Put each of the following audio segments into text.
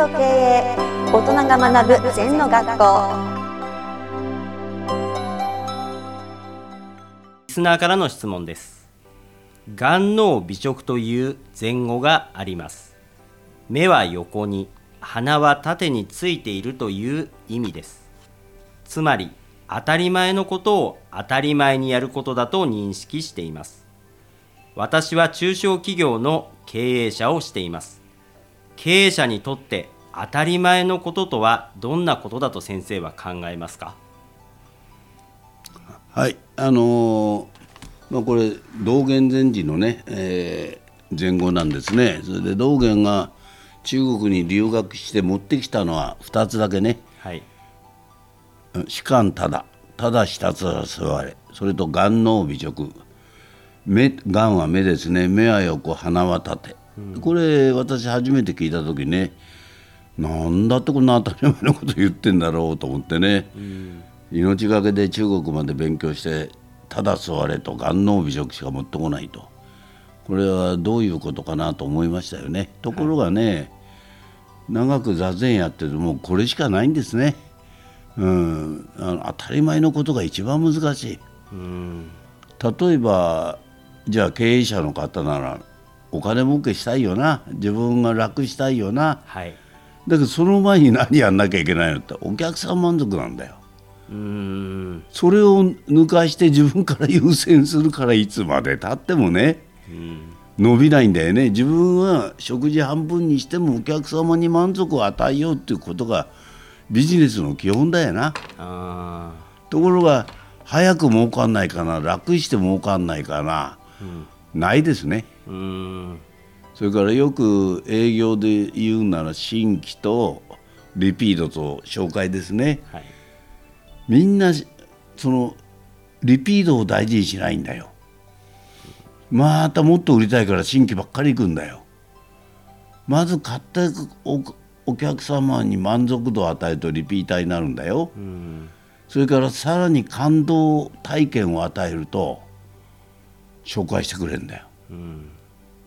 と経営大人が学ぶ禅の学校。リスナーからの質問です。眼脳美食という前後があります。目は横に鼻は縦についているという意味です。つまり当たり前のことを当たり前にやることだと認識しています。私は中小企業の経営者をしています。経営者にとって当たり前のこととはどんなことだと先生は考えますか？はいあのー、まあ、これ道元禅師のね、えー、前後なんですね。それで道元が中国に留学して持ってきたのは2つだけね、はい、士官ただ。ただひたすら座れ。それと眼脳美食目眼は目ですね。目は横鼻は縦、うん、これ私初めて聞いた時ねなんだってこんな当たり前のこと言ってんだろうと思ってね、うん、命がけで中国まで勉強してただ座れと眼脳美食しか持ってこないと。これはどういうことかなと思いましたよね。ところがね、はい、長く座禅やってるともうこれしかないんですね、うん、あの当たり前のことが一番難しい、うん、例えばじゃあ経営者の方ならお金儲けしたいよな。自分が楽したいよな、はい、だけどその前に何やんなきゃいけないのってお客さん満足なんだよ。うん。それを抜かして自分から優先するからいつまでたってもね、伸びないんだよね。自分は食事半分にしてもお客様に満足を与えようっていうことがビジネスの基本だよな。ところが早く儲かんないかな楽して儲かんないかな、うん、ないですね。それからよく営業で言うなら新規とリピートと紹介ですね、はい、みんなそのリピートを大事にしないんだよ。またもっと売りたいから新規ばっかり行くんだよ。まず買ったお客様に満足度を与えるとリピーターになるんだよ、それからさらに感動体験を与えると紹介してくれるんだよ、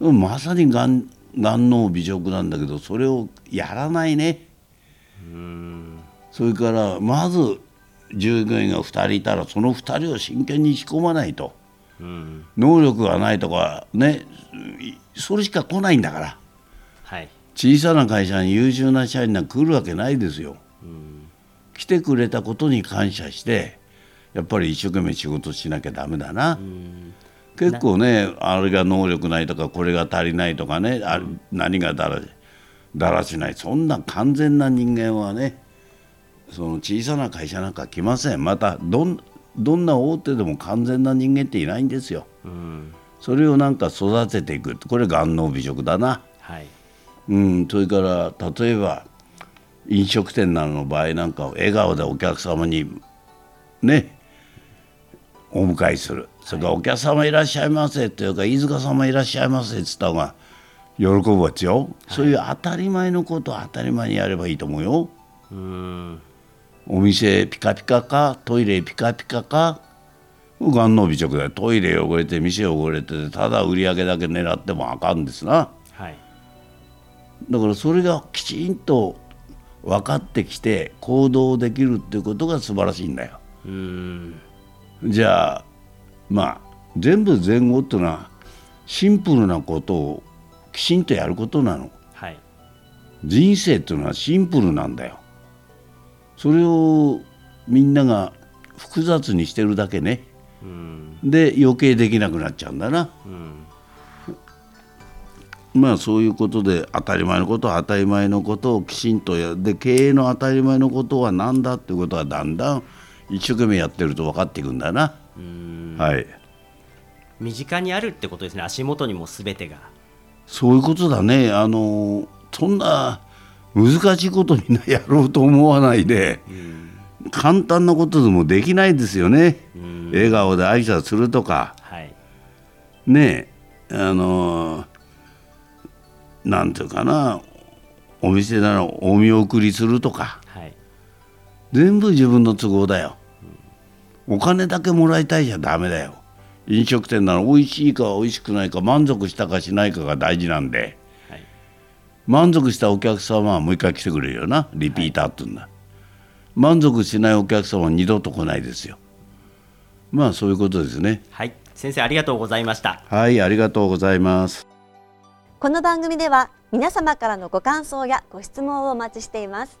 うん、まさにがん眼脳美食なんだけどそれをやらないね、うん、それからまず従業員が2人いたらその2人を真剣に仕込まないと、うん、能力がないとかねそれしか来ないんだから、はい、小さな会社に優秀な社員が来るわけないですよ、うん、来てくれたことに感謝してやっぱり一生懸命仕事しなきゃダメだな、うん結構ねあれが能力ないとかこれが足りないとかねあ何がだらだらしない。そんな完全な人間はねその小さな会社なんか来ません。またどんどんな大手でも完全な人間っていないんですよ。うん、それをなんか育てていく。これが眼脳美食だな。はい、うん、それから例えば飲食店などの場合なんか笑顔でお客様にねお迎えするそれからお客様いらっしゃいませというか飯塚様いらっしゃいませっつった方が喜ぶわけよ、はい、そういう当たり前のことを当たり前にやればいいと思うよ。うんお店ピカピカかトイレピカピカか眼の美食だよ。トイレ汚れて店汚れてただ売り上げだけ狙ってもあかんですな、はい、だからそれがきちんと分かってきて行動できるっていうことが素晴らしいんだよ。うん。じゃあまあ全部前後っていうのはシンプルなことをきちんとやることなの、はい、人生っていうのはシンプルなんだよ。それをみんなが複雑にしてるだけね、うん、で余計できなくなっちゃうんだな、うん、まあそういうことで当たり前のことは当たり前のことをきちんとやで経営の当たり前のことは何だっていうことはだんだん一生懸命やってると分かっていくんだな。はい。身近にあるってことですね。足元にも全てが。そういうことだね。あのそんな難しいことにやろうと思わないで、簡単なことでもできないですよね、笑顔で挨拶するとか、はい、ねあのなんていうかなお店ならお見送りするとか、全部自分の都合だよ、お金だけもらいたいじゃダメだよ。飲食店なら美味しいか美味しくないか満足したかしないかが大事なんで、はい、満足したお客様はもう一回来てくれるよなリピーターって言うんだ、満足しないお客様は二度と来ないですよ。まあそういうことですね。はい。先生ありがとうございました。はいありがとうございます。この番組では皆様からのご感想やご質問をお待ちしています